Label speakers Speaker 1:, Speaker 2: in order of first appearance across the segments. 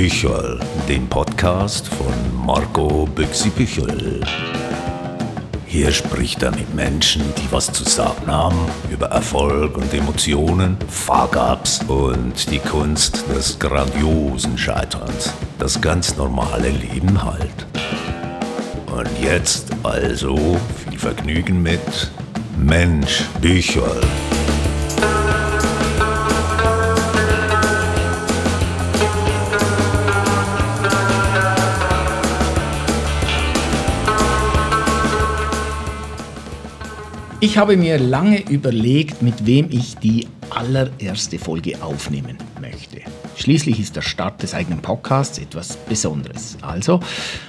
Speaker 1: Bücherl, dem Podcast von Marco Büchsi Büchel. Hier spricht er mit Menschen, die was zu sagen haben über Erfolg und Emotionen, Fuck-Ups und die Kunst des grandiosen Scheiterns. Das ganz normale Leben halt. Und jetzt also viel Vergnügen mit Mensch Bücherl.
Speaker 2: Ich habe mir lange überlegt, mit wem ich die allererste Folge aufnehmen möchte. Schließlich ist der Start des eigenen Podcasts etwas Besonderes. Also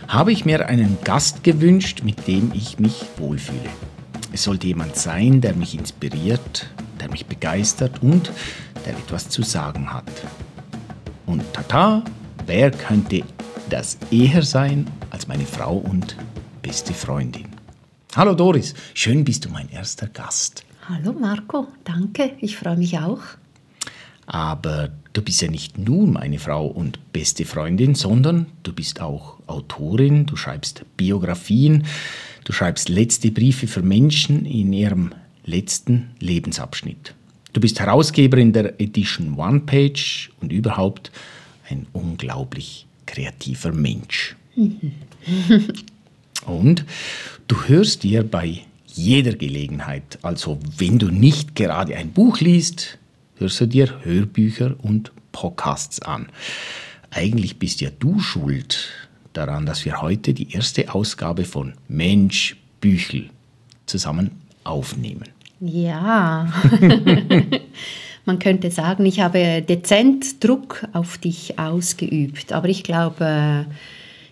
Speaker 2: habe ich mir einen Gast gewünscht, mit dem ich mich wohlfühle. Es sollte jemand sein, der mich inspiriert, der mich begeistert und der etwas zu sagen hat. Und tata, wer könnte das eher sein als meine Frau und beste Freundin? Hallo Doris, schön bist du mein erster Gast.
Speaker 3: Hallo Marco, danke, ich freue mich auch.
Speaker 2: Aber du bist ja nicht nur meine Frau und beste Freundin, sondern du bist auch Autorin, du schreibst Biografien, du schreibst letzte Briefe für Menschen in ihrem letzten Lebensabschnitt. Du bist Herausgeber in der Edition One Page und überhaupt ein unglaublich kreativer Mensch. Und du hörst dir bei jeder Gelegenheit, also wenn du nicht gerade ein Buch liest, hörst du dir Hörbücher und Podcasts an. Eigentlich bist ja du schuld daran, dass wir heute die erste Ausgabe von Mensch Büchel zusammen aufnehmen.
Speaker 3: Ja, man könnte sagen, ich habe dezent Druck auf dich ausgeübt, aber ich glaube,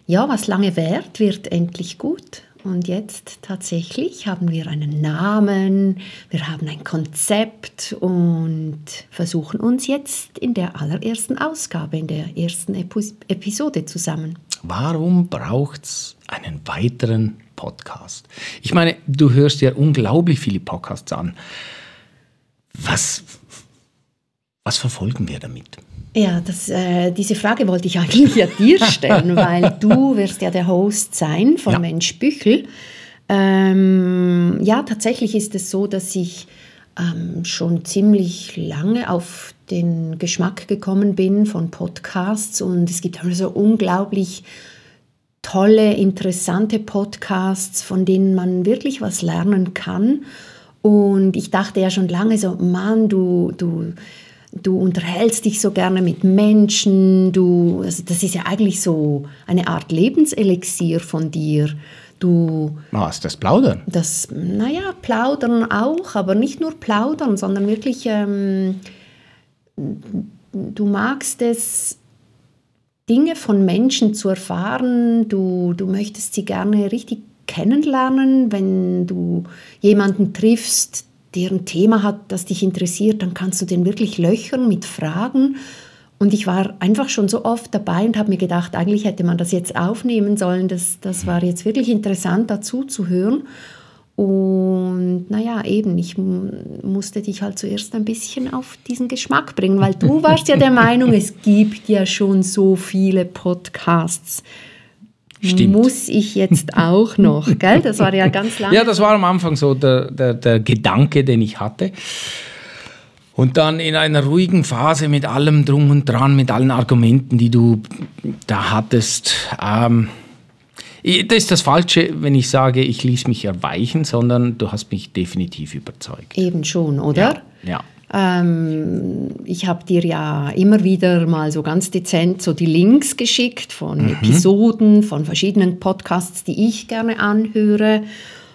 Speaker 3: ja, was lange währt, wird endlich gut. Und jetzt tatsächlich haben wir einen Namen, wir haben ein Konzept und versuchen uns jetzt in der allerersten Ausgabe, in der ersten Episode zusammen.
Speaker 2: Warum braucht es einen weiteren Podcast? Ich meine, du hörst ja unglaublich viele Podcasts an. Was, was verfolgen wir damit?
Speaker 3: Ja, das, äh, diese Frage wollte ich eigentlich ja dir stellen, weil du wirst ja der Host sein von ja. Mensch Büchel. Ähm, ja, tatsächlich ist es so, dass ich ähm, schon ziemlich lange auf den Geschmack gekommen bin von Podcasts und es gibt so unglaublich tolle, interessante Podcasts, von denen man wirklich was lernen kann. Und ich dachte ja schon lange so, Mann, du, du, du unterhältst dich so gerne mit Menschen, du, also das ist ja eigentlich so eine Art Lebenselixier von dir. Du,
Speaker 2: Was, das Plaudern?
Speaker 3: Das, naja, Plaudern auch, aber nicht nur Plaudern, sondern wirklich, ähm, du magst es, Dinge von Menschen zu erfahren, du, du möchtest sie gerne richtig kennenlernen, wenn du jemanden triffst, der ein Thema hat, das dich interessiert, dann kannst du den wirklich löchern mit Fragen. Und ich war einfach schon so oft dabei und habe mir gedacht, eigentlich hätte man das jetzt aufnehmen sollen. Das, das war jetzt wirklich interessant dazu zu hören. Und naja, eben, ich musste dich halt zuerst ein bisschen auf diesen Geschmack bringen, weil du warst ja der Meinung, es gibt ja schon so viele Podcasts. Stimmt. Muss ich jetzt auch noch, gell? Das war ja ganz lange.
Speaker 2: Ja, das war am Anfang so der, der, der Gedanke, den ich hatte. Und dann in einer ruhigen Phase mit allem drum und dran, mit allen Argumenten, die du da hattest. Ähm, das ist das Falsche, wenn ich sage, ich ließ mich erweichen, sondern du hast mich definitiv überzeugt.
Speaker 3: Eben schon, oder?
Speaker 2: Ja. ja.
Speaker 3: Ähm, ich habe dir ja immer wieder mal so ganz dezent so die Links geschickt von mhm. Episoden, von verschiedenen Podcasts, die ich gerne anhöre.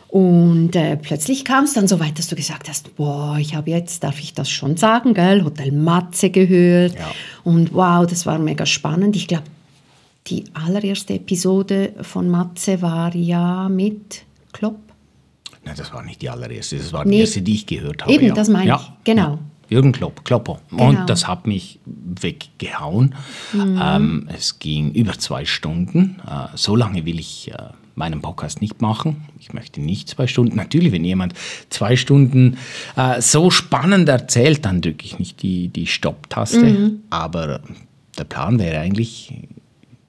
Speaker 3: Und äh, plötzlich kam es dann so weit, dass du gesagt hast, boah, ich habe jetzt, darf ich das schon sagen, gell, Hotel Matze gehört. Ja. Und wow, das war mega spannend. Ich glaube, die allererste Episode von Matze war ja mit Klopp.
Speaker 2: Nein, das war nicht die allererste, das war die erste, die ich gehört habe.
Speaker 3: Eben,
Speaker 2: ja.
Speaker 3: das meine ja. ich, genau.
Speaker 2: Jürgen Klopp, Klopper. Genau. Und das hat mich weggehauen. Mhm. Ähm, es ging über zwei Stunden. Äh, so lange will ich äh, meinen Podcast nicht machen. Ich möchte nicht zwei Stunden. Natürlich, wenn jemand zwei Stunden äh, so spannend erzählt, dann drücke ich nicht die, die Stopp-Taste. Mhm. Aber der Plan wäre eigentlich,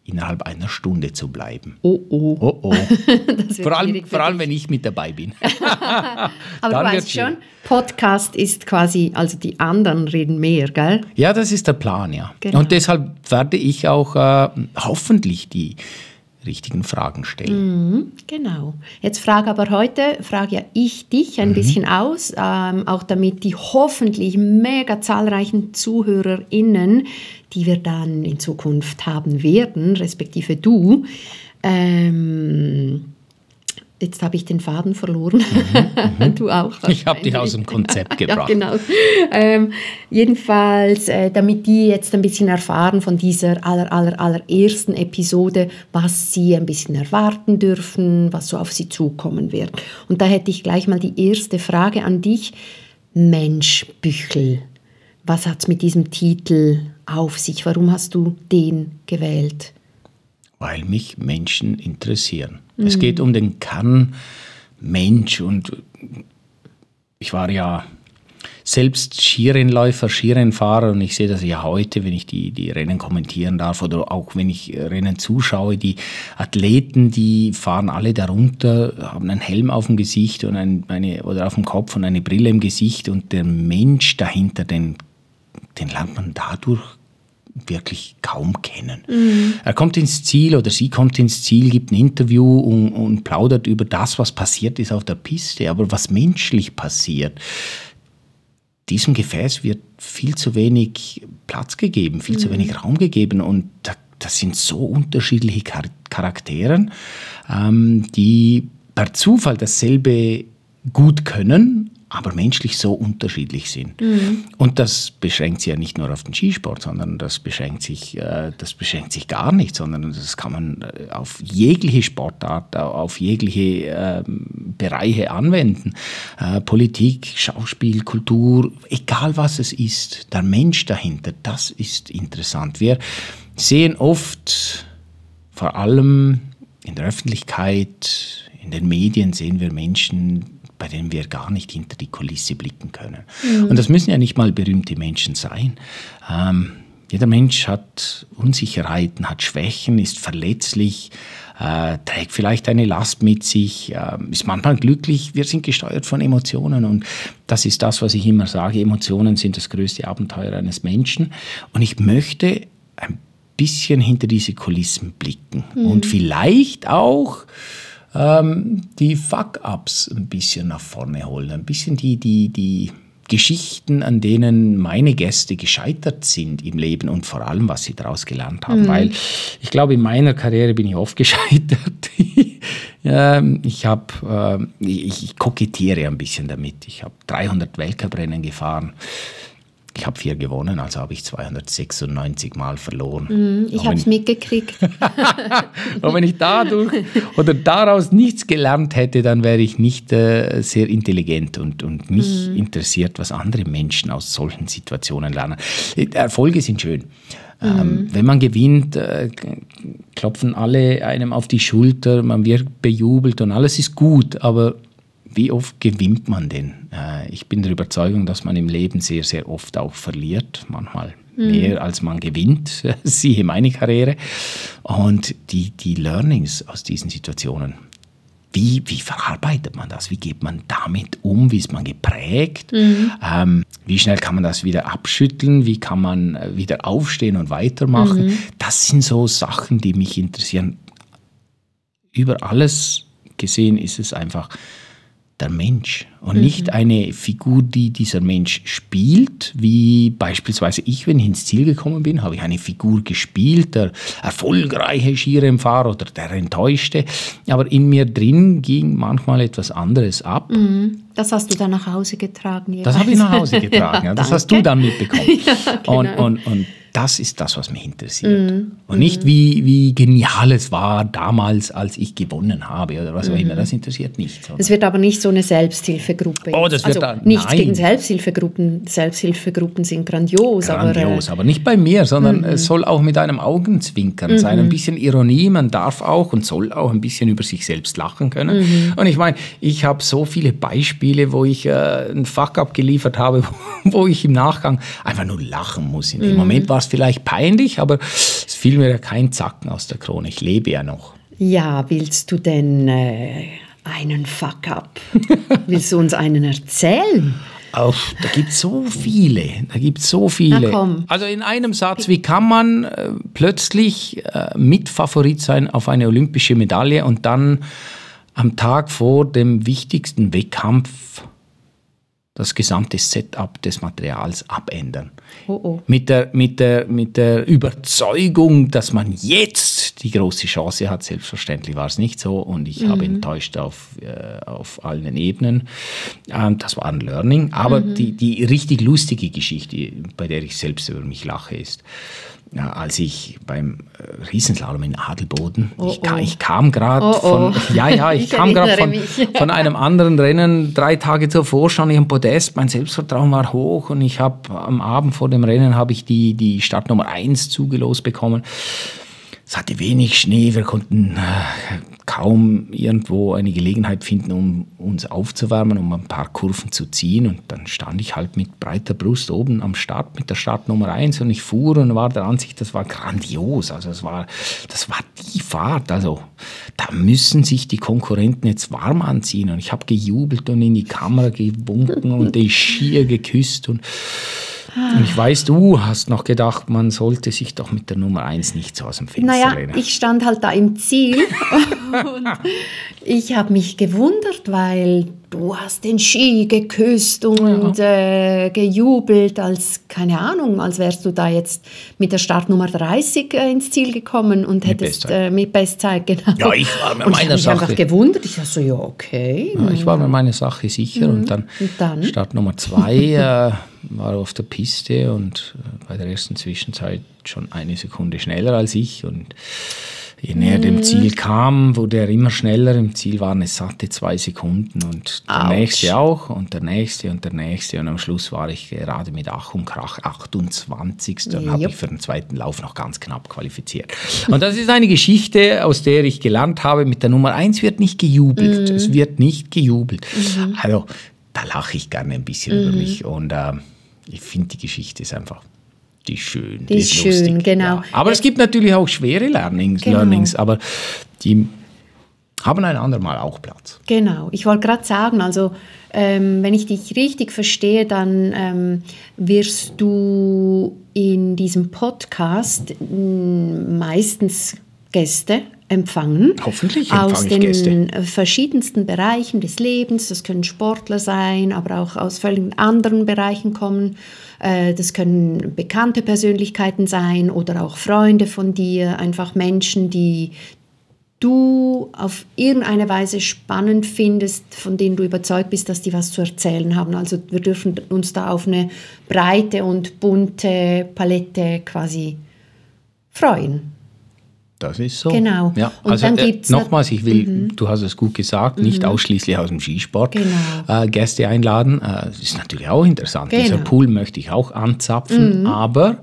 Speaker 2: innerhalb einer Stunde zu bleiben.
Speaker 3: Oh oh.
Speaker 2: Oh oh. Vor allem, vor allem wenn ich mit dabei bin.
Speaker 3: Aber
Speaker 2: dann
Speaker 3: du weißt schon, Podcast ist quasi, also die anderen reden mehr, gell?
Speaker 2: Ja, das ist der Plan, ja.
Speaker 3: Genau.
Speaker 2: Und deshalb werde ich auch äh, hoffentlich die richtigen Fragen stellen.
Speaker 3: Genau. Jetzt frage aber heute, frage ja ich dich ein bisschen aus, ähm, auch damit die hoffentlich mega zahlreichen ZuhörerInnen, die wir dann in Zukunft haben werden, respektive du, ähm, Jetzt habe ich den Faden verloren. du auch.
Speaker 2: Mhm, Ich habe dich aus dem Konzept
Speaker 3: Ja,
Speaker 2: gebracht.
Speaker 3: genau. Ähm, jedenfalls, äh, damit die jetzt ein bisschen erfahren von dieser aller, aller, allerersten Episode, was sie ein bisschen erwarten dürfen, was so auf sie zukommen wird. Und da hätte ich gleich mal die erste Frage an dich. Mensch, Büchel, was hat es mit diesem Titel auf sich? Warum hast du den gewählt?
Speaker 2: Weil mich Menschen interessieren. Es geht um den Kern Mensch und ich war ja selbst Skirennläufer, Skirennfahrer und ich sehe das ja heute, wenn ich die, die Rennen kommentieren darf oder auch wenn ich Rennen zuschaue, die Athleten, die fahren alle darunter, haben einen Helm auf dem Gesicht und ein, eine, oder auf dem Kopf und eine Brille im Gesicht und der Mensch dahinter, den, den lernt man dadurch wirklich kaum kennen. Er kommt ins Ziel oder sie kommt ins Ziel, gibt ein Interview und, und plaudert über das, was passiert ist auf der Piste, aber was menschlich passiert, diesem Gefäß wird viel zu wenig Platz gegeben, viel zu wenig Raum gegeben und da, das sind so unterschiedliche Char Charaktere, ähm, die per Zufall dasselbe gut können, aber menschlich so unterschiedlich sind. Und das beschränkt sich ja nicht nur auf den Skisport, sondern das beschränkt sich, äh, das beschränkt sich gar nicht, sondern das kann man äh, auf jegliche Sportart, auf jegliche ähm, Bereiche anwenden. Äh, Politik, Schauspiel, Kultur, egal was es ist, der Mensch dahinter, das ist interessant. Wir sehen oft, vor allem in der Öffentlichkeit, in den Medien sehen wir Menschen, bei denen wir gar nicht hinter die Kulisse blicken können. Und das müssen ja nicht mal berühmte Menschen sein. Ähm, jeder Mensch hat Unsicherheiten, hat Schwächen, ist verletzlich, äh, trägt vielleicht eine Last mit sich, äh, ist manchmal glücklich. Wir sind gesteuert von Emotionen und das ist das, was ich immer sage. Emotionen sind das größte Abenteuer eines Menschen. Und ich möchte ein bisschen hinter diese Kulissen blicken und vielleicht auch ähm, die Fuck-Ups ein bisschen nach vorne holen, ein bisschen die, die, die Geschichten, an denen meine Gäste gescheitert sind im Leben und vor allem, was sie daraus gelernt haben. Weil ich glaube, in meiner Karriere bin ich oft gescheitert. Ähm, ich habe, äh, ich, ich kokettiere ein bisschen damit. Ich habe 300 Weltcuprennen gefahren. Ich habe vier gewonnen, also habe ich 296 Mal verloren.
Speaker 3: Ich
Speaker 2: Und
Speaker 3: habe es mitgekriegt.
Speaker 2: und wenn ich dadurch oder daraus nichts gelernt hätte, dann wäre ich nicht äh, sehr intelligent und, und mich interessiert, was andere Menschen aus solchen Situationen lernen. Erfolge sind schön. Ähm, wenn man gewinnt, äh, klopfen alle einem auf die Schulter, man wird bejubelt und alles ist gut, aber wie oft gewinnt man denn? Äh, ich bin der Überzeugung, dass man im Leben sehr, sehr oft auch verliert, manchmal mehr als man gewinnt, siehe meine Karriere. Und die, die Learnings aus diesen Situationen, wie, wie verarbeitet man das? Wie geht man damit um? Wie ist man geprägt? Ähm, wie schnell kann man das wieder abschütteln? Wie kann man äh, wieder aufstehen und weitermachen? Das sind so Sachen, die mich interessieren. Über alles gesehen ist es einfach der Mensch und nicht eine Figur, die dieser Mensch spielt, wie beispielsweise ich, wenn ich ins Ziel gekommen bin, habe ich eine Figur gespielt, der erfolgreiche Skirennfahrer oder der enttäuschte, aber in mir drin ging manchmal etwas anderes ab.
Speaker 3: Das hast du dann nach Hause getragen.
Speaker 2: Das habe ich nach Hause getragen, ja, das hast du dann mitbekommen.
Speaker 3: genau.
Speaker 2: und, und, und das ist das, was mich interessiert. Und nicht, wie, wie genial es war damals, als ich gewonnen habe oder was auch immer. Das interessiert nicht.
Speaker 3: Es wird aber nicht so eine Selbsthilfegruppe.
Speaker 2: Oh, das wird
Speaker 3: also
Speaker 2: da-
Speaker 3: nichts
Speaker 2: nein.
Speaker 3: gegen Selbsthilfegruppen. Selbsthilfegruppen sind grandios,
Speaker 2: Grandios,
Speaker 3: aber
Speaker 2: aber nicht bei mir, sondern es soll auch mit einem Augenzwinkern sein, ein bisschen Ironie. Man darf auch und soll auch ein bisschen über sich selbst lachen können. Und ich meine, ich habe so viele Beispiele, wo ich äh, einen Fuck-up geliefert habe, wo ich im Nachgang einfach nur lachen muss. In dem Moment war das vielleicht peinlich, aber es fiel mir ja kein Zacken aus der Krone. Ich lebe ja noch.
Speaker 3: Ja, willst du denn äh, einen Fuck-up? willst du uns einen erzählen?
Speaker 2: Auch, da gibt es so viele. Da gibt so viele. Also in einem Satz, wie kann man äh, plötzlich äh, Mitfavorit sein auf eine olympische Medaille und dann am Tag vor dem wichtigsten Wettkampf das gesamte Setup des Materials abändern.
Speaker 3: Oh oh.
Speaker 2: Mit, der, mit, der, mit der Überzeugung, dass man jetzt die große Chance hat. Selbstverständlich war es nicht so und ich habe enttäuscht auf, äh, auf allen Ebenen. Ähm, das war ein Learning. Aber die, die richtig lustige Geschichte, bei der ich selbst über mich lache, ist, ja, als ich beim äh, Riesenslalom in Adelboden,
Speaker 3: Oh,
Speaker 2: ich,
Speaker 3: oh.
Speaker 2: ich kam gerade
Speaker 3: Oh, oh.
Speaker 2: von, ja, ja, ich,
Speaker 3: Ich
Speaker 2: kam gerade von, von einem anderen Rennen, drei Tage zuvor ich am Podest, mein Selbstvertrauen war hoch und ich habe am Abend vor dem Rennen habe ich die, die Startnummer 1 zugelost bekommen. Es hatte wenig Schnee, wir konnten äh, kaum irgendwo eine Gelegenheit finden, um uns aufzuwärmen, um ein paar Kurven zu ziehen. Und dann stand ich halt mit breiter Brust oben am Start mit der Startnummer 1 und ich fuhr und war der Ansicht, das war grandios. Also es war, das war die Fahrt. Also da müssen sich die Konkurrenten jetzt warm anziehen. Und ich habe gejubelt und in die Kamera gewunken und die Skier geküsst und und ich weiß, du hast noch gedacht, man sollte sich doch mit der Nummer 1 nicht so aus dem Fenster
Speaker 3: Naja,
Speaker 2: lehnen.
Speaker 3: ich stand halt da im Ziel und ich habe mich gewundert, weil du hast den Ski geküsst und äh, gejubelt, als, keine Ahnung, als wärst du da jetzt mit der Startnummer 30 äh, ins Ziel gekommen und hättest
Speaker 2: Bestzeit.
Speaker 3: äh, mit Bestzeit, genau.
Speaker 2: Ja, ich war mir
Speaker 3: und ich
Speaker 2: meiner
Speaker 3: habe mich einfach
Speaker 2: Sache-
Speaker 3: gewundert. Ich dachte so, ja, okay.
Speaker 2: Ja, ich war mir meiner Sache sicher und dann,
Speaker 3: Mhm. Und dann?
Speaker 2: Start Nummer 2 äh, war auf der Piste und äh, bei der ersten Zwischenzeit schon eine Sekunde schneller als ich und je näher dem
Speaker 3: Mhm.
Speaker 2: Ziel kam, wurde er immer schneller. Im Ziel waren es satte zwei Sekunden und der
Speaker 3: Autsch.
Speaker 2: nächste auch und der nächste und der nächste und am Schluss war ich gerade mit Ach und Krach 28. und habe
Speaker 3: Jupp.
Speaker 2: mich für den zweiten Lauf noch ganz knapp qualifiziert. Und das ist eine Geschichte, aus der ich gelernt habe, mit der Nummer 1 wird nicht gejubelt.
Speaker 3: Mhm.
Speaker 2: Es wird nicht gejubelt. Also da lache ich gerne ein bisschen
Speaker 3: Mhm.
Speaker 2: über mich und äh, ich finde die Geschichte ist einfach die ist schön.
Speaker 3: Die ist schön, genau.
Speaker 2: Aber es gibt natürlich auch schwere Learnings,
Speaker 3: Genau.
Speaker 2: Learnings, aber die haben ein andermal auch Platz.
Speaker 3: Genau, ich wollte gerade sagen, also ähm, wenn ich dich richtig verstehe, dann ähm, wirst du in diesem Podcast m, meistens Gäste empfangen.
Speaker 2: Hoffentlich
Speaker 3: Aus
Speaker 2: empfange ich
Speaker 3: den
Speaker 2: Gäste.
Speaker 3: verschiedensten Bereichen des Lebens. Das können Sportler sein, aber auch aus völlig anderen Bereichen kommen. Äh, Das können bekannte Persönlichkeiten sein oder auch Freunde von dir, einfach Menschen, die du auf irgendeine Weise spannend findest, von denen du überzeugt bist, dass die was zu erzählen haben. Also wir dürfen uns da auf eine breite und bunte Palette quasi freuen.
Speaker 2: Das ist so.
Speaker 3: Genau.
Speaker 2: Ja,
Speaker 3: Und
Speaker 2: also
Speaker 3: dann
Speaker 2: äh, nochmals, ich will, du hast es gut gesagt, nicht ausschließlich aus dem Skisport
Speaker 3: Genau.
Speaker 2: äh, Gäste einladen. Äh, Das ist natürlich auch interessant.
Speaker 3: Genau.
Speaker 2: Dieser Pool möchte ich auch anzapfen, aber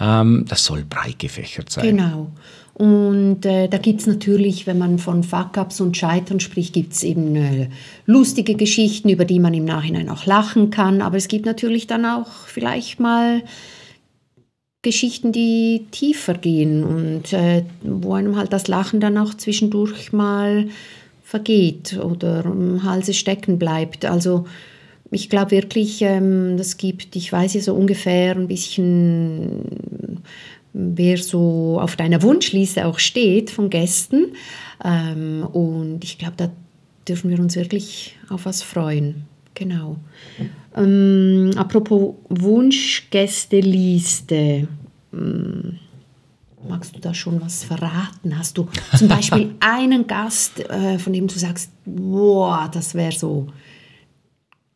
Speaker 2: ähm, das soll breit gefächert sein.
Speaker 3: Genau. Und äh, da gibt es natürlich, wenn man von Fuck-Ups und Scheitern spricht, gibt es eben äh, lustige Geschichten, über die man im Nachhinein auch lachen kann. Aber es gibt natürlich dann auch vielleicht mal Geschichten, die tiefer gehen und äh, wo einem halt das Lachen dann auch zwischendurch mal vergeht oder im Halse stecken bleibt. Also ich glaube wirklich, ähm, das gibt, ich weiß ja so ungefähr ein bisschen, wer so auf deiner Wunschliste auch steht von Gästen. Ähm, und ich glaube, da dürfen wir uns wirklich auf was freuen. Genau. Ähm, apropos Wunschgästeliste. Ähm, Magst du da schon was verraten? Hast du zum Beispiel einen Gast, äh, von dem du sagst, boah, das wäre so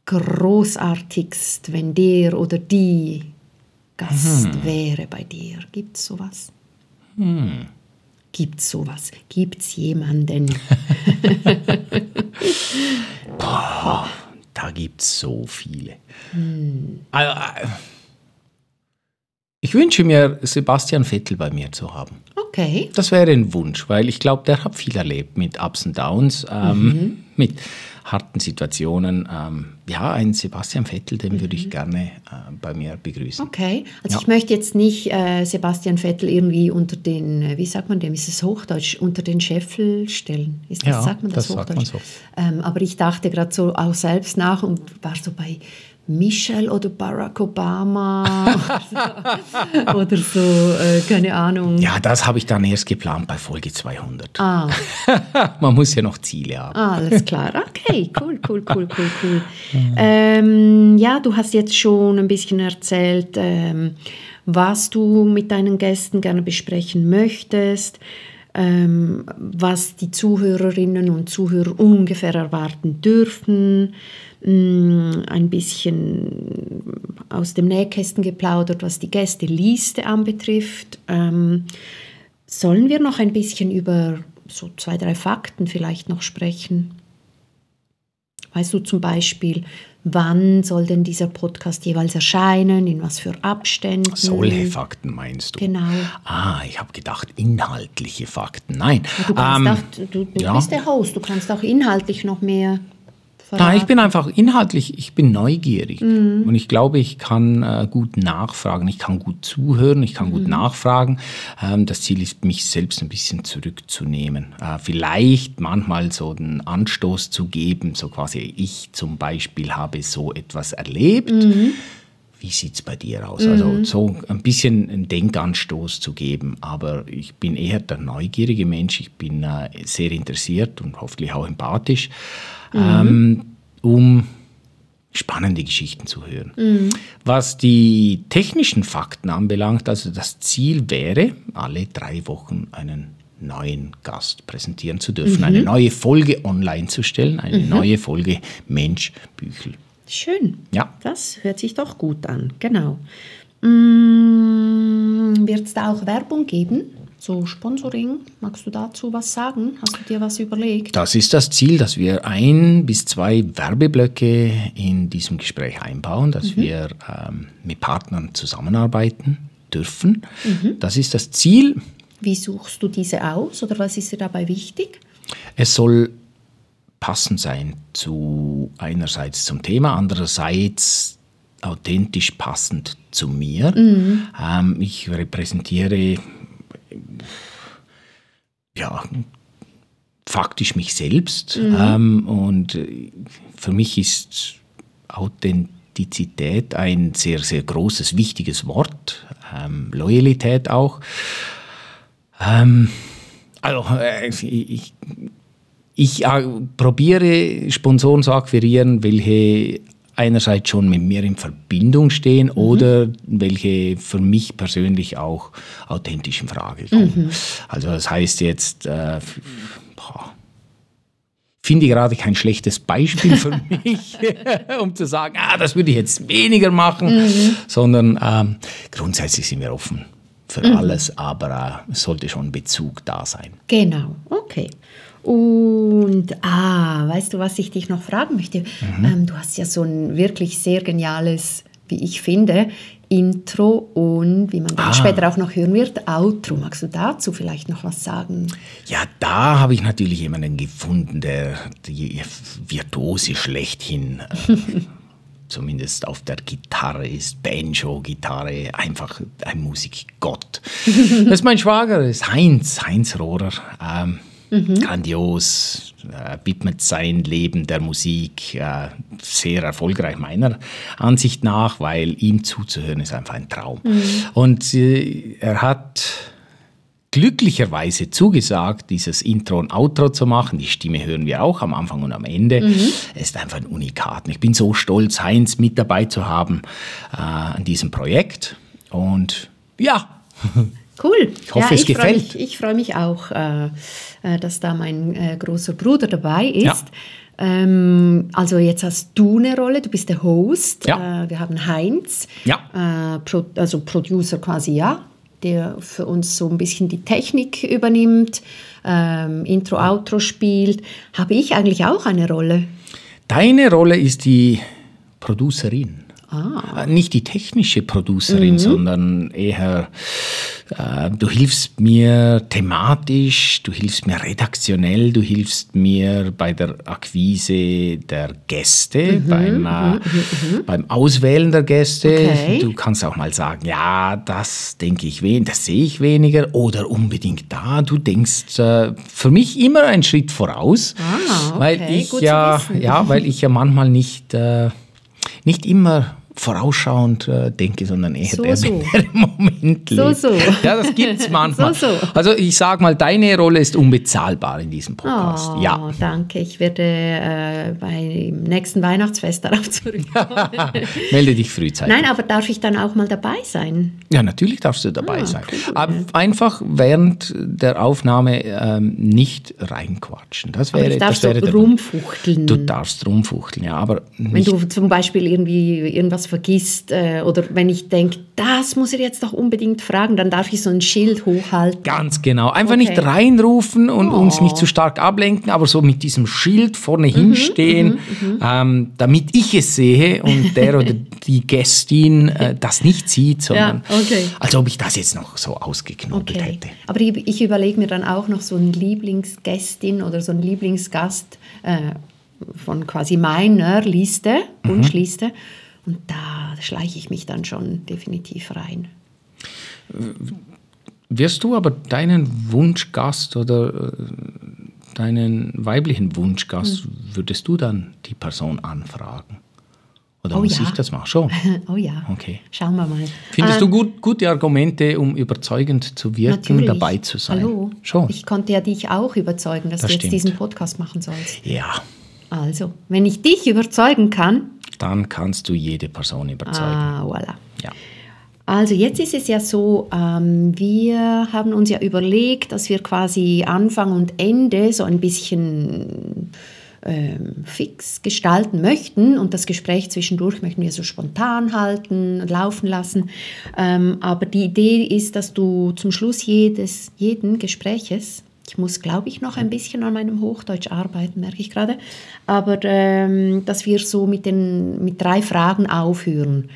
Speaker 3: großartigst, wenn der oder die Gast wäre bei dir? Gibt es sowas? Gibt es sowas? Gibt es jemanden?
Speaker 2: Da gibt es so viele. Also, äh, ich wünsche mir, Sebastian Vettel bei mir zu haben.
Speaker 3: Okay.
Speaker 2: Das wäre ein Wunsch, weil ich glaube, der hat viel erlebt mit Ups und Downs. Ähm, mit harten Situationen. Ähm, ja, einen Sebastian Vettel, den würde ich gerne äh, bei mir begrüßen.
Speaker 3: Okay, also
Speaker 2: Ja.
Speaker 3: ich möchte jetzt nicht äh, Sebastian Vettel irgendwie unter den, äh, wie sagt man dem, ist es Hochdeutsch, unter den Scheffel stellen. Ist das,
Speaker 2: Ja,
Speaker 3: sagt man das,
Speaker 2: das sagt
Speaker 3: Hochdeutsch?
Speaker 2: man so.
Speaker 3: Ähm, aber ich dachte gerade so auch selbst nach und war so bei Michelle oder Barack Obama oder so, äh, keine Ahnung.
Speaker 2: Ja, das habe ich dann erst geplant bei Folge 200.
Speaker 3: Ah,
Speaker 2: Man muss ja noch Ziele haben.
Speaker 3: Ah, alles klar. Okay, cool, cool, cool, cool, cool. Ähm, ja, du hast jetzt schon ein bisschen erzählt, ähm, was du mit deinen Gästen gerne besprechen möchtest, ähm, was die Zuhörerinnen und Zuhörer ungefähr erwarten dürfen. Mm, Ein bisschen aus dem Nähkästen geplaudert, was die Gästeliste anbetrifft. Ähm, Sollen wir noch ein bisschen über so zwei, drei Fakten vielleicht noch sprechen? Weißt du zum Beispiel, wann soll denn dieser Podcast jeweils erscheinen, in was für Abständen?
Speaker 2: Solche Fakten meinst du?
Speaker 3: Genau.
Speaker 2: Ah, ich habe gedacht, inhaltliche Fakten. Nein.
Speaker 3: Du,
Speaker 2: ähm,
Speaker 3: auch, du, du
Speaker 2: ja.
Speaker 3: bist der Host, du kannst auch inhaltlich noch mehr
Speaker 2: Nein, ich bin einfach inhaltlich, ich bin neugierig.
Speaker 3: Mhm.
Speaker 2: Und ich glaube, ich kann äh, gut nachfragen, ich kann gut zuhören, ich kann
Speaker 3: Mhm.
Speaker 2: gut nachfragen. Ähm, das Ziel ist, mich selbst ein bisschen zurückzunehmen. Äh, vielleicht manchmal so einen Anstoß zu geben, so quasi, ich zum Beispiel habe so etwas erlebt.
Speaker 3: Mhm.
Speaker 2: Wie sieht es bei dir aus? Also so ein bisschen einen Denkanstoß zu geben. Aber ich bin eher der neugierige Mensch. Ich bin äh, sehr interessiert und hoffentlich auch empathisch, ähm, um spannende Geschichten zu hören. Was die technischen Fakten anbelangt, also das Ziel wäre, alle drei Wochen einen neuen Gast präsentieren zu dürfen, eine neue Folge online zu stellen, eine neue Folge Mensch Büchel.
Speaker 3: Schön.
Speaker 2: Ja.
Speaker 3: Das hört sich doch gut an, genau. Mm, Wird es da auch Werbung geben? So Sponsoring? Magst du dazu was sagen? Hast du dir was überlegt?
Speaker 2: Das ist das Ziel, dass wir ein bis zwei Werbeblöcke in diesem Gespräch einbauen, dass wir ähm, mit Partnern zusammenarbeiten dürfen. Das ist das Ziel.
Speaker 3: Wie suchst du diese aus oder was ist dir dabei wichtig?
Speaker 2: Es soll passend sein zu einerseits zum Thema, andererseits authentisch passend zu mir. Ähm, ich repräsentiere ja faktisch mich selbst ähm, und äh, für mich ist Authentizität ein sehr sehr großes wichtiges Wort, ähm, Loyalität auch. Ähm, also äh, ich, ich äh, probiere Sponsoren zu akquirieren, welche einerseits schon mit mir in Verbindung stehen oder welche für mich persönlich auch authentisch in Frage kommen. Also das heißt jetzt, äh, boah, finde ich gerade kein schlechtes Beispiel für mich, um zu sagen, ah, das würde ich jetzt weniger machen, sondern ähm, grundsätzlich sind wir offen für alles, aber äh, es sollte schon Bezug da sein.
Speaker 3: Genau, okay. Und, ah, weißt du, was ich dich noch fragen möchte? Ähm, du hast ja so ein wirklich sehr geniales, wie ich finde, Intro und, wie man dann
Speaker 2: Ah.
Speaker 3: später auch noch hören wird, Outro. Magst du dazu vielleicht noch was sagen?
Speaker 2: Ja, da habe ich natürlich jemanden gefunden, der die Virtuose schlechthin, äh, zumindest auf der Gitarre ist, Banjo, Gitarre, einfach ein Musikgott. das ist mein Schwager, das ist Heinz, Heinz Rohrer. Ähm, Grandios, äh, widmet sein Leben der Musik äh, sehr erfolgreich meiner Ansicht nach, weil ihm zuzuhören ist einfach ein Traum. Und äh, er hat glücklicherweise zugesagt, dieses Intro und Outro zu machen. Die Stimme hören wir auch am Anfang und am Ende. Es ist einfach ein Unikat. Und Ich bin so stolz, Heinz mit dabei zu haben äh, an diesem Projekt. Und ja,
Speaker 3: Cool.
Speaker 2: Ich hoffe,
Speaker 3: ja,
Speaker 2: es
Speaker 3: ich
Speaker 2: gefällt.
Speaker 3: Mich, ich freue mich auch, äh, äh, dass da mein äh, großer Bruder dabei ist.
Speaker 2: Ja.
Speaker 3: Ähm, also jetzt hast du eine Rolle, du bist der Host.
Speaker 2: Ja.
Speaker 3: Äh, wir haben Heinz,
Speaker 2: Ja.
Speaker 3: äh, Pro, also Producer quasi, ja, der für uns so ein bisschen die Technik übernimmt, ähm, Intro, Outro spielt. Habe ich eigentlich auch eine Rolle?
Speaker 2: deine Rolle ist die Producerin.
Speaker 3: Ah.
Speaker 2: Äh, Nicht die technische Producerin, sondern eher du hilfst mir thematisch, du hilfst mir redaktionell, du hilfst mir bei der Akquise der Gäste,
Speaker 3: Mhm,
Speaker 2: beim, äh, beim Auswählen der Gäste.
Speaker 3: Okay.
Speaker 2: Du kannst auch mal sagen, ja, das denke ich wen, das sehe ich weniger oder unbedingt da. Du denkst äh, für mich immer einen Schritt voraus,
Speaker 3: Ah, okay,
Speaker 2: weil ich
Speaker 3: gut
Speaker 2: ja, ja, weil ich ja manchmal nicht, äh, nicht immer vorausschauend äh, denke, sondern eher
Speaker 3: So,
Speaker 2: der,
Speaker 3: so.
Speaker 2: der im Moment
Speaker 3: So,
Speaker 2: lebt.
Speaker 3: so.
Speaker 2: Ja, das gibt es manchmal.
Speaker 3: So, so.
Speaker 2: Also ich sage mal, deine Rolle ist unbezahlbar in diesem Podcast.
Speaker 3: Oh,
Speaker 2: Ja.
Speaker 3: danke. Ich werde äh, beim nächsten Weihnachtsfest darauf zurückkommen.
Speaker 2: Melde dich frühzeitig.
Speaker 3: Nein, aber darf ich dann auch mal dabei sein?
Speaker 2: Ja, natürlich darfst du dabei
Speaker 3: Ah,
Speaker 2: sein.
Speaker 3: cool.
Speaker 2: Aber einfach während der Aufnahme ähm, nicht reinquatschen. Das
Speaker 3: Aber
Speaker 2: wäre,
Speaker 3: ich darf
Speaker 2: das
Speaker 3: so
Speaker 2: wäre der
Speaker 3: rumfuchteln.
Speaker 2: Du darfst rumfuchteln, ja, aber
Speaker 3: Wenn
Speaker 2: nicht
Speaker 3: du zum Beispiel irgendwie irgendwas vergisst äh, oder wenn ich denke, das muss er jetzt doch unbedingt fragen, dann darf ich so ein Schild hochhalten.
Speaker 2: Ganz genau. Einfach
Speaker 3: Okay.
Speaker 2: nicht reinrufen und uns
Speaker 3: Oh.
Speaker 2: nicht zu stark ablenken, aber so mit diesem Schild vorne
Speaker 3: Mhm,
Speaker 2: hinstehen, ähm, damit ich es sehe und der oder die Gästin äh, das nicht sieht, sondern
Speaker 3: okay.
Speaker 2: als ob ich das jetzt noch so ausgeknotet
Speaker 3: Okay.
Speaker 2: hätte.
Speaker 3: Aber ich, ich überlege mir dann auch noch so eine Lieblingsgästin oder so einen Lieblingsgast äh, von quasi meiner Liste,
Speaker 2: Mhm.
Speaker 3: Und da schleiche ich mich dann schon definitiv rein.
Speaker 2: Wirst du aber deinen Wunschgast oder äh, deinen weiblichen Wunschgast,
Speaker 3: Hm.
Speaker 2: würdest du dann die Person anfragen? Oder
Speaker 3: Oh
Speaker 2: muss
Speaker 3: ja.
Speaker 2: ich das machen? Schon.
Speaker 3: Oh ja,
Speaker 2: Okay.
Speaker 3: schauen wir mal.
Speaker 2: Findest
Speaker 3: Ähm,
Speaker 2: du gut, gute Argumente, um überzeugend zu wirken,
Speaker 3: Natürlich.
Speaker 2: dabei zu sein?
Speaker 3: Hallo.
Speaker 2: Schon.
Speaker 3: Ich konnte ja dich auch überzeugen, dass
Speaker 2: Das
Speaker 3: du jetzt
Speaker 2: stimmt.
Speaker 3: diesen Podcast machen sollst.
Speaker 2: ja,
Speaker 3: Also, wenn ich dich überzeugen kann,
Speaker 2: dann kannst du jede Person überzeugen.
Speaker 3: ah, voilà.
Speaker 2: Ja.
Speaker 3: Also jetzt ist es ja so, ähm, wir haben uns ja überlegt, dass wir quasi Anfang und Ende so ein bisschen ähm, fix gestalten möchten und das Gespräch zwischendurch möchten wir so spontan halten und laufen lassen. Ähm, aber die Idee ist, dass du zum Schluss jedes, jeden Gespräches, ich muss glaube ich noch ein bisschen an meinem Hochdeutsch arbeiten, merke ich gerade, aber ähm, dass wir so mit, den, mit drei Fragen aufhören.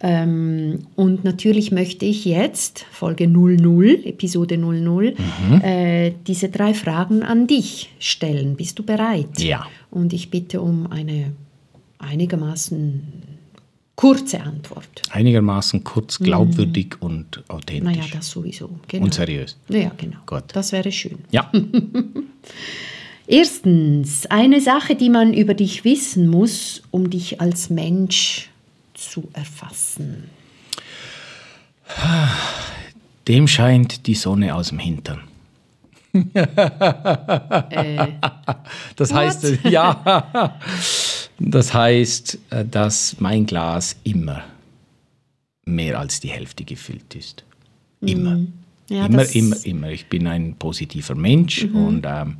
Speaker 3: Ähm, und natürlich möchte ich jetzt, Folge 00, Episode 00, äh, diese drei Fragen an dich stellen. Bist du bereit?
Speaker 2: Ja.
Speaker 3: Und ich bitte um eine einigermaßen kurze Antwort.
Speaker 2: Einigermaßen kurz, glaubwürdig und authentisch.
Speaker 3: Mhm. Naja, das sowieso. Genau.
Speaker 2: und seriös.
Speaker 3: Ja, genau.
Speaker 2: Gut.
Speaker 3: Das wäre schön.
Speaker 2: Ja.
Speaker 3: Erstens, eine Sache, die man über dich wissen muss, um dich als Mensch zu erfassen.
Speaker 2: Dem scheint die Sonne aus dem Hintern. das heißt, äh, ja, das heißt, äh, dass mein Glas immer mehr als die Hälfte gefüllt ist. Immer.
Speaker 3: Ja,
Speaker 2: immer, immer, immer. Ich bin ein positiver Mensch und ähm,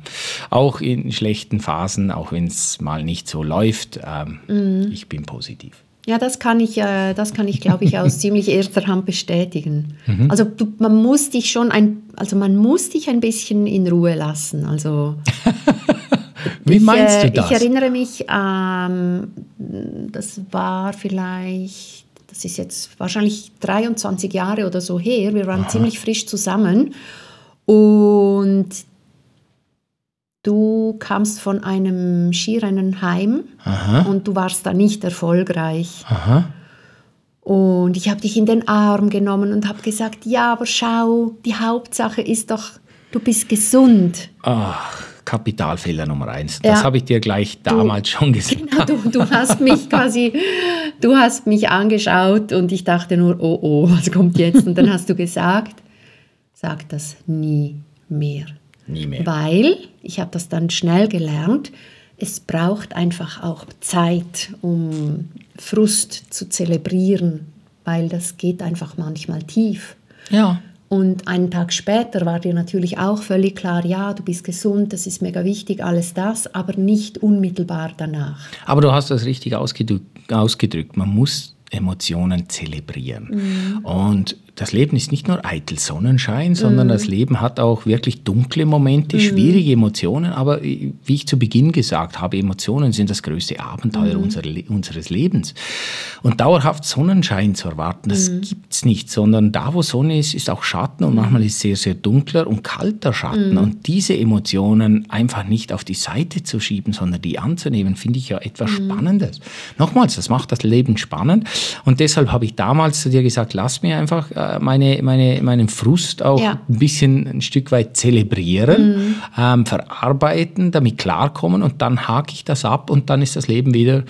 Speaker 2: auch in schlechten Phasen, auch wenn es mal nicht so läuft, ähm, ich bin positiv.
Speaker 3: Ja, das kann ich, äh, das kann ich, glaube ich, aus ziemlich erster Hand bestätigen. Also du, man muss dich schon ein, also man muss dich ein bisschen in Ruhe lassen. Also
Speaker 2: Wie
Speaker 3: ich,
Speaker 2: meinst
Speaker 3: äh,
Speaker 2: du das?
Speaker 3: Ich erinnere mich, ähm, das war vielleicht, das ist jetzt wahrscheinlich 23 Jahre oder so her. Wir waren ziemlich frisch zusammen und du kamst von einem Skirennen heim und du warst da nicht erfolgreich.
Speaker 2: Aha.
Speaker 3: Und ich habe dich in den Arm genommen und habe gesagt, ja, aber schau, die Hauptsache ist doch, du bist gesund.
Speaker 2: Ach, Kapitalfehler Nummer eins. Das
Speaker 3: Ja.
Speaker 2: habe ich dir gleich damals schon gesagt.
Speaker 3: Genau, du, du hast mich quasi, du hast mich angeschaut und ich dachte nur, oh oh, was kommt jetzt? Und dann hast du gesagt, sag das nie mehr.
Speaker 2: Nie mehr.
Speaker 3: Weil, ich habe das dann schnell gelernt, es braucht einfach auch Zeit, um Frust zu zelebrieren, weil das geht einfach manchmal tief.
Speaker 2: Ja.
Speaker 3: Und einen Tag später war dir natürlich auch völlig klar, ja, du bist gesund, das ist mega wichtig, alles das, aber nicht unmittelbar danach.
Speaker 2: Aber du hast das richtig ausgedrückt. ausgedrückt. Man muss Emotionen zelebrieren. Und das Leben ist nicht nur eitel Sonnenschein, sondern mm. das Leben hat auch wirklich dunkle Momente, mm. schwierige Emotionen. Aber wie ich zu Beginn gesagt habe, Emotionen sind das größte Abenteuer mm. unser, unseres Lebens. Und dauerhaft Sonnenschein zu erwarten, das mm. gibt es nicht, sondern da, wo Sonne ist, ist auch Schatten und manchmal ist sehr, sehr dunkler und kalter Schatten. Und diese Emotionen einfach nicht auf die Seite zu schieben, sondern die anzunehmen, finde ich ja etwas Spannendes. Nochmals, das macht das Leben spannend. Und deshalb habe ich damals zu dir gesagt, lass mir einfach meine, meine, meinen Frust auch ja. ein bisschen ein Stück weit zelebrieren, mhm. ähm, verarbeiten, damit klarkommen und dann hake ich das ab und dann ist das Leben wieder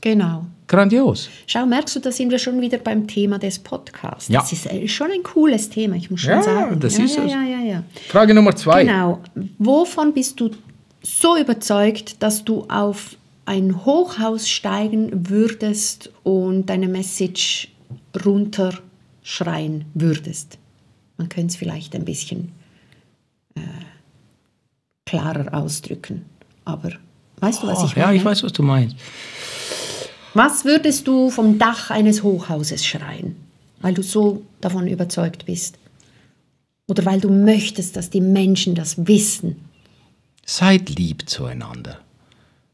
Speaker 3: genau.
Speaker 2: grandios.
Speaker 3: Schau, merkst du, da sind wir schon wieder beim Thema des Podcasts.
Speaker 2: Ja.
Speaker 3: Das ist äh, schon ein cooles Thema, ich muss schon ja, sagen.
Speaker 2: Das
Speaker 3: ja,
Speaker 2: ist
Speaker 3: ja,
Speaker 2: es.
Speaker 3: Ja, ja, ja.
Speaker 2: Frage Nummer zwei.
Speaker 3: Genau. Wovon bist du so überzeugt, dass du auf ein Hochhaus steigen würdest und deine Message runter schreien würdest. Man könnte es vielleicht ein bisschen äh, klarer ausdrücken. Aber weißt du, was
Speaker 2: oh,
Speaker 3: ich meine?
Speaker 2: Ja, ich weiß, was du meinst.
Speaker 3: Was würdest du vom Dach eines Hochhauses schreien, weil du so davon überzeugt bist? Oder weil du möchtest, dass die Menschen das wissen?
Speaker 2: Seid lieb zueinander.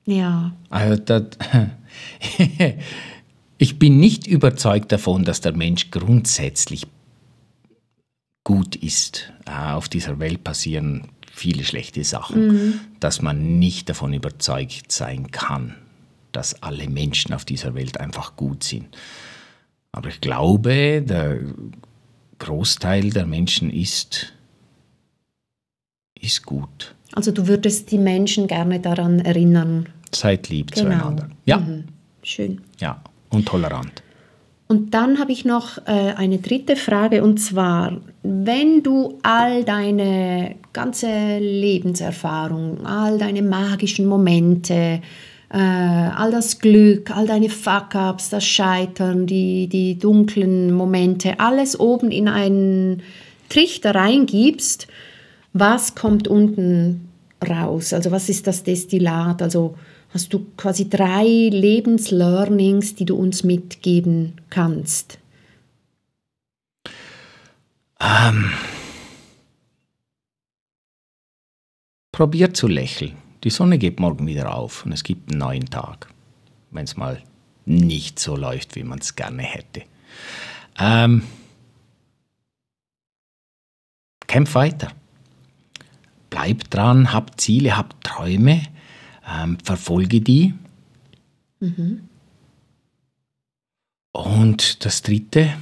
Speaker 3: Ja.
Speaker 2: Also das, Ich bin nicht überzeugt davon, dass der Mensch grundsätzlich gut ist. Äh, auf dieser Welt passieren viele schlechte Sachen, mhm. dass man nicht davon überzeugt sein kann, dass alle Menschen auf dieser Welt einfach gut sind. Aber ich glaube, der Großteil der Menschen ist, ist gut.
Speaker 3: Also du würdest die Menschen gerne daran erinnern.
Speaker 2: Seid lieb genau. zueinander. Ja.
Speaker 3: Mhm. Schön.
Speaker 2: Ja und tolerant.
Speaker 3: Und dann habe ich noch äh, eine dritte Frage und zwar, wenn du all deine ganze Lebenserfahrung, all deine magischen Momente, äh, all das Glück, all deine Fuck-ups, das Scheitern, die, die dunklen Momente, alles oben in einen Trichter reingibst, was kommt unten raus? Also was ist das Destillat? Also hast du quasi drei Lebenslearnings, die du uns mitgeben kannst?
Speaker 2: Ähm, probiert zu lächeln. Die Sonne geht morgen wieder auf und es gibt einen neuen Tag, wenn es mal nicht so läuft, wie man es gerne hätte. Ähm, kämpf weiter. Bleib dran, hab Ziele, hab Träume ähm, verfolge die. Mhm. Und das Dritte.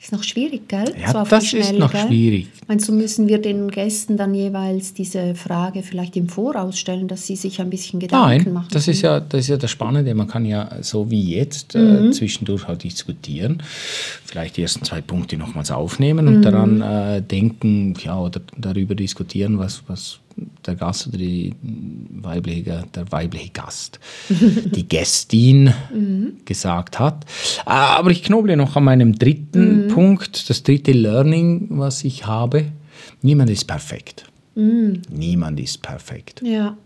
Speaker 3: Ist noch schwierig, gell?
Speaker 2: Ja, so das Schnelle, ist noch gell? schwierig.
Speaker 3: Meinst du, müssen wir den Gästen dann jeweils diese Frage vielleicht im Voraus stellen, dass sie sich ein bisschen Gedanken
Speaker 2: Nein,
Speaker 3: machen?
Speaker 2: das ist, ja, das ist ja das Spannende. Man kann ja so wie jetzt äh, mhm. äh, zwischendurch auch diskutieren, vielleicht die ersten zwei Punkte nochmals aufnehmen und mhm. daran äh, denken ja, oder darüber diskutieren, was, was der Gast oder die weibliche, der weibliche Gast, die Gästin mhm. gesagt hat. Aber ich knoble noch an meinem dritten mhm. Punkt, das dritte Learning, was ich habe. Niemand ist perfekt. Mhm. Niemand ist perfekt.
Speaker 3: Ja.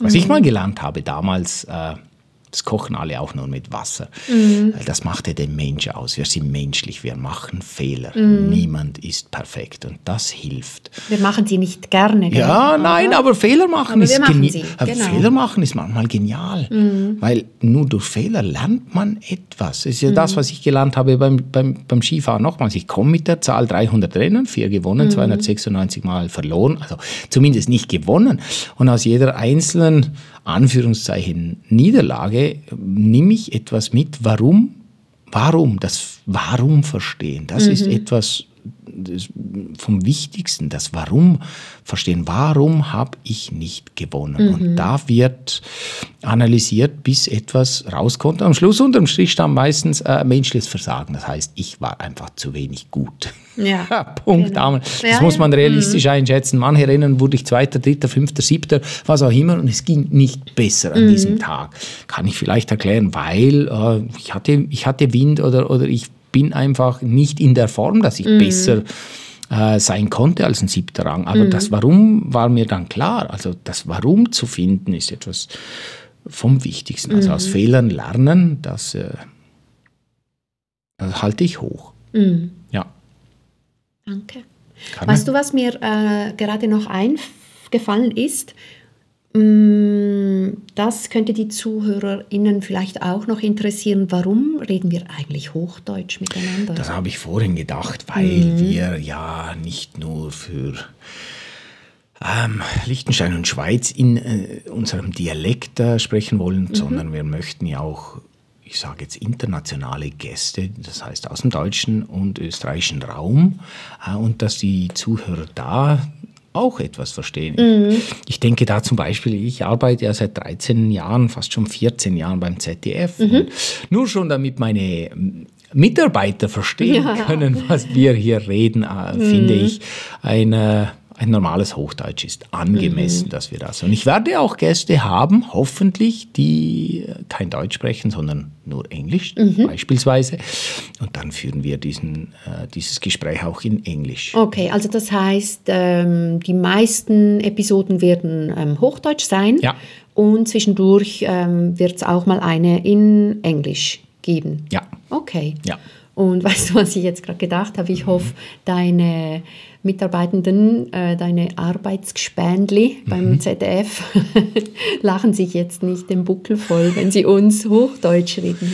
Speaker 2: Was ich mhm. mal gelernt habe damals, äh, das kochen alle auch nur mit Wasser. Mhm. Das macht ja den Mensch aus. Wir sind menschlich, wir machen Fehler. Mhm. Niemand ist perfekt und das hilft.
Speaker 3: Wir machen sie nicht gerne.
Speaker 2: Genau. Ja, nein, aber Fehler machen aber ist machen sie, genau. Fehler machen ist manchmal genial, mhm. weil nur durch Fehler lernt man etwas. Das ist ja mhm. das, was ich gelernt habe beim, beim, beim Skifahren. Nochmals, ich komme mit der Zahl 300 Rennen, vier gewonnen, 296 mhm. Mal verloren, also zumindest nicht gewonnen. Und aus jeder einzelnen Anführungszeichen Niederlage nehme ich etwas mit, warum, warum, das Warum verstehen. Das mhm. ist etwas vom Wichtigsten, das Warum verstehen. Warum habe ich nicht gewonnen? Mhm. Und da wird analysiert, bis etwas rauskommt. Am Schluss unterm Strich stand meistens äh, menschliches Versagen. Das heißt, ich war einfach zu wenig gut.
Speaker 3: Ja,
Speaker 2: Punkt. Genau. Das ja, muss man realistisch mhm. einschätzen. Manche Rennen wurde ich Zweiter, Dritter, Fünfter, Siebter, was auch immer. Und es ging nicht besser an mhm. diesem Tag. Kann ich vielleicht erklären, weil äh, ich, hatte, ich hatte Wind oder, oder ich bin einfach nicht in der Form, dass ich mhm. besser äh, sein konnte als ein siebter Rang. Aber mhm. das Warum war mir dann klar. Also das Warum zu finden ist etwas vom Wichtigsten. Also aus mhm. Fehlern lernen, das, äh, das halte ich hoch.
Speaker 3: Mhm.
Speaker 2: Ja.
Speaker 3: Danke. Kann weißt du, was mir äh, gerade noch eingefallen ist? Mm, das könnte die ZuhörerInnen vielleicht auch noch interessieren. Warum reden wir eigentlich Hochdeutsch miteinander?
Speaker 2: Das habe ich vorhin gedacht, weil mhm. wir ja nicht nur für ähm, Liechtenstein und Schweiz in äh, unserem Dialekt äh, sprechen wollen, mhm. sondern wir möchten ja auch, ich sage jetzt internationale Gäste, das heißt aus dem deutschen und österreichischen Raum, äh, und dass die Zuhörer da auch etwas verstehen. Mhm. Ich denke da zum Beispiel, ich arbeite ja seit 13 Jahren, fast schon 14 Jahren beim ZDF. Mhm. Nur schon damit meine Mitarbeiter verstehen ja. können, was wir hier reden, äh, mhm. finde ich eine ein normales Hochdeutsch ist angemessen, mhm. dass wir das. Und ich werde auch Gäste haben, hoffentlich, die kein Deutsch sprechen, sondern nur Englisch mhm. beispielsweise. Und dann führen wir diesen, äh, dieses Gespräch auch in Englisch.
Speaker 3: Okay, also das heißt, ähm, die meisten Episoden werden ähm, Hochdeutsch sein.
Speaker 2: Ja.
Speaker 3: Und zwischendurch ähm, wird es auch mal eine in Englisch geben.
Speaker 2: Ja.
Speaker 3: Okay.
Speaker 2: Ja.
Speaker 3: Und weißt du, was ich jetzt gerade gedacht habe? Ich hoffe, deine Mitarbeitenden, äh, deine Arbeitsgespendli mhm. beim ZDF lachen sich jetzt nicht den Buckel voll, wenn sie uns Hochdeutsch reden.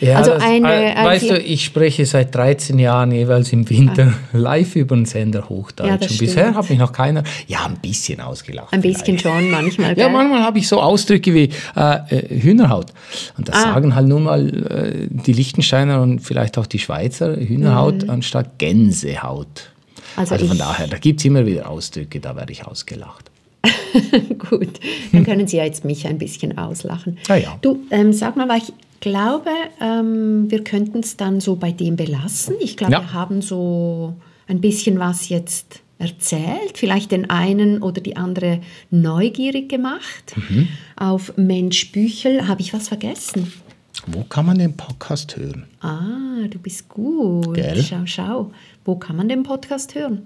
Speaker 2: Ja, also das, eine, äh, weißt du, ich spreche seit 13 Jahren jeweils im Winter ah. live über den Sender Hochdeutsch. Ja, Und bisher hat mich noch keiner, ja, ein bisschen ausgelacht.
Speaker 3: Ein bisschen vielleicht. schon, manchmal.
Speaker 2: Ja, manchmal habe ich so Ausdrücke wie äh, äh, Hühnerhaut. Und das ah. sagen halt nun mal äh, die Liechtensteiner und vielleicht auch die Schweizer Hühnerhaut mhm. anstatt Gänsehaut. Also, also von daher, da gibt es immer wieder Ausdrücke, da werde ich ausgelacht.
Speaker 3: Gut, dann können Sie ja jetzt mich ein bisschen auslachen.
Speaker 2: Ja, ja.
Speaker 3: Du, ähm, sag mal, weil ich glaube, ähm, wir könnten es dann so bei dem belassen. Ich glaube, ja. wir haben so ein bisschen was jetzt erzählt, vielleicht den einen oder die andere neugierig gemacht. Mhm. Auf Mensch Büchel habe ich was vergessen.
Speaker 2: Wo kann man den Podcast hören?
Speaker 3: Ah, du bist gut.
Speaker 2: Gell?
Speaker 3: Schau, schau. Wo kann man den Podcast hören?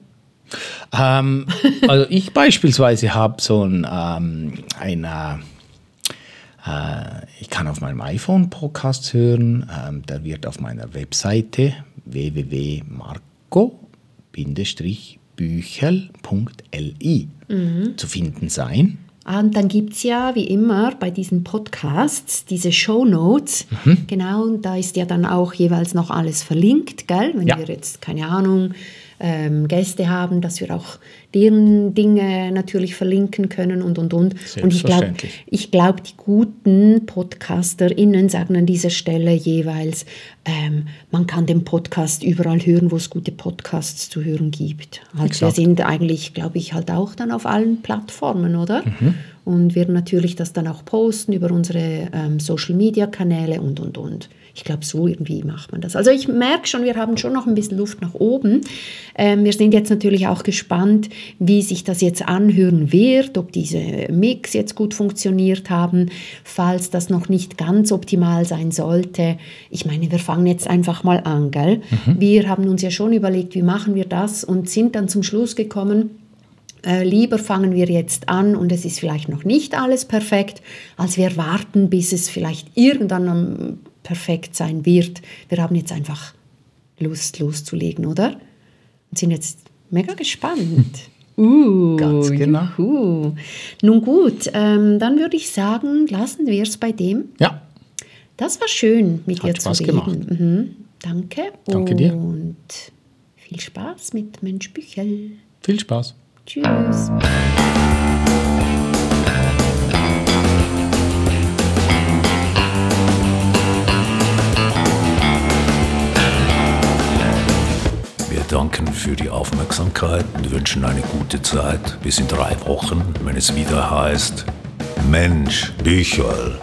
Speaker 2: Ähm, also ich beispielsweise habe so ein, ähm, eine, äh, ich kann auf meinem iPhone Podcast hören, ähm, der wird auf meiner Webseite www.marco-büchel.li mhm. zu finden sein.
Speaker 3: Und dann gibt es ja, wie immer, bei diesen Podcasts diese Show Notes. Mhm. Genau, und da ist ja dann auch jeweils noch alles verlinkt, gell? Wenn ja. wir jetzt, keine Ahnung, ähm, Gäste haben, dass wir auch deren Dinge natürlich verlinken können und und und. Und ich glaube, ich glaube, die guten PodcasterInnen sagen an dieser Stelle jeweils, ähm, man kann den Podcast überall hören, wo es gute Podcasts zu hören gibt. Also wir sind eigentlich, glaube ich, halt auch dann auf allen Plattformen, oder? Mhm. Und werden natürlich das dann auch posten über unsere ähm, Social Media Kanäle und und und. Ich glaube, so irgendwie macht man das. Also ich merke schon, wir haben schon noch ein bisschen Luft nach oben. Ähm, wir sind jetzt natürlich auch gespannt, wie sich das jetzt anhören wird, ob diese Mix jetzt gut funktioniert haben, falls das noch nicht ganz optimal sein sollte. Ich meine, wir fangen jetzt einfach mal an, gell? Mhm. Wir haben uns ja schon überlegt, wie machen wir das und sind dann zum Schluss gekommen, äh, lieber fangen wir jetzt an und es ist vielleicht noch nicht alles perfekt, als wir warten, bis es vielleicht irgendwann am perfekt sein wird. Wir haben jetzt einfach Lust loszulegen, oder? Und sind jetzt mega gespannt.
Speaker 2: Uh, Ganz genau.
Speaker 3: Juhu. Nun gut, ähm, dann würde ich sagen, lassen wir es bei dem.
Speaker 2: Ja.
Speaker 3: Das war schön, mit Hat dir Spaß zu reden. Mhm. Danke.
Speaker 2: Danke
Speaker 3: und
Speaker 2: dir.
Speaker 3: Und viel Spaß mit Mensch Büchel.
Speaker 2: Viel Spaß.
Speaker 3: Tschüss.
Speaker 1: Danken für die Aufmerksamkeit und wünschen eine gute Zeit bis in drei Wochen, wenn es wieder heißt Mensch, Bücherl.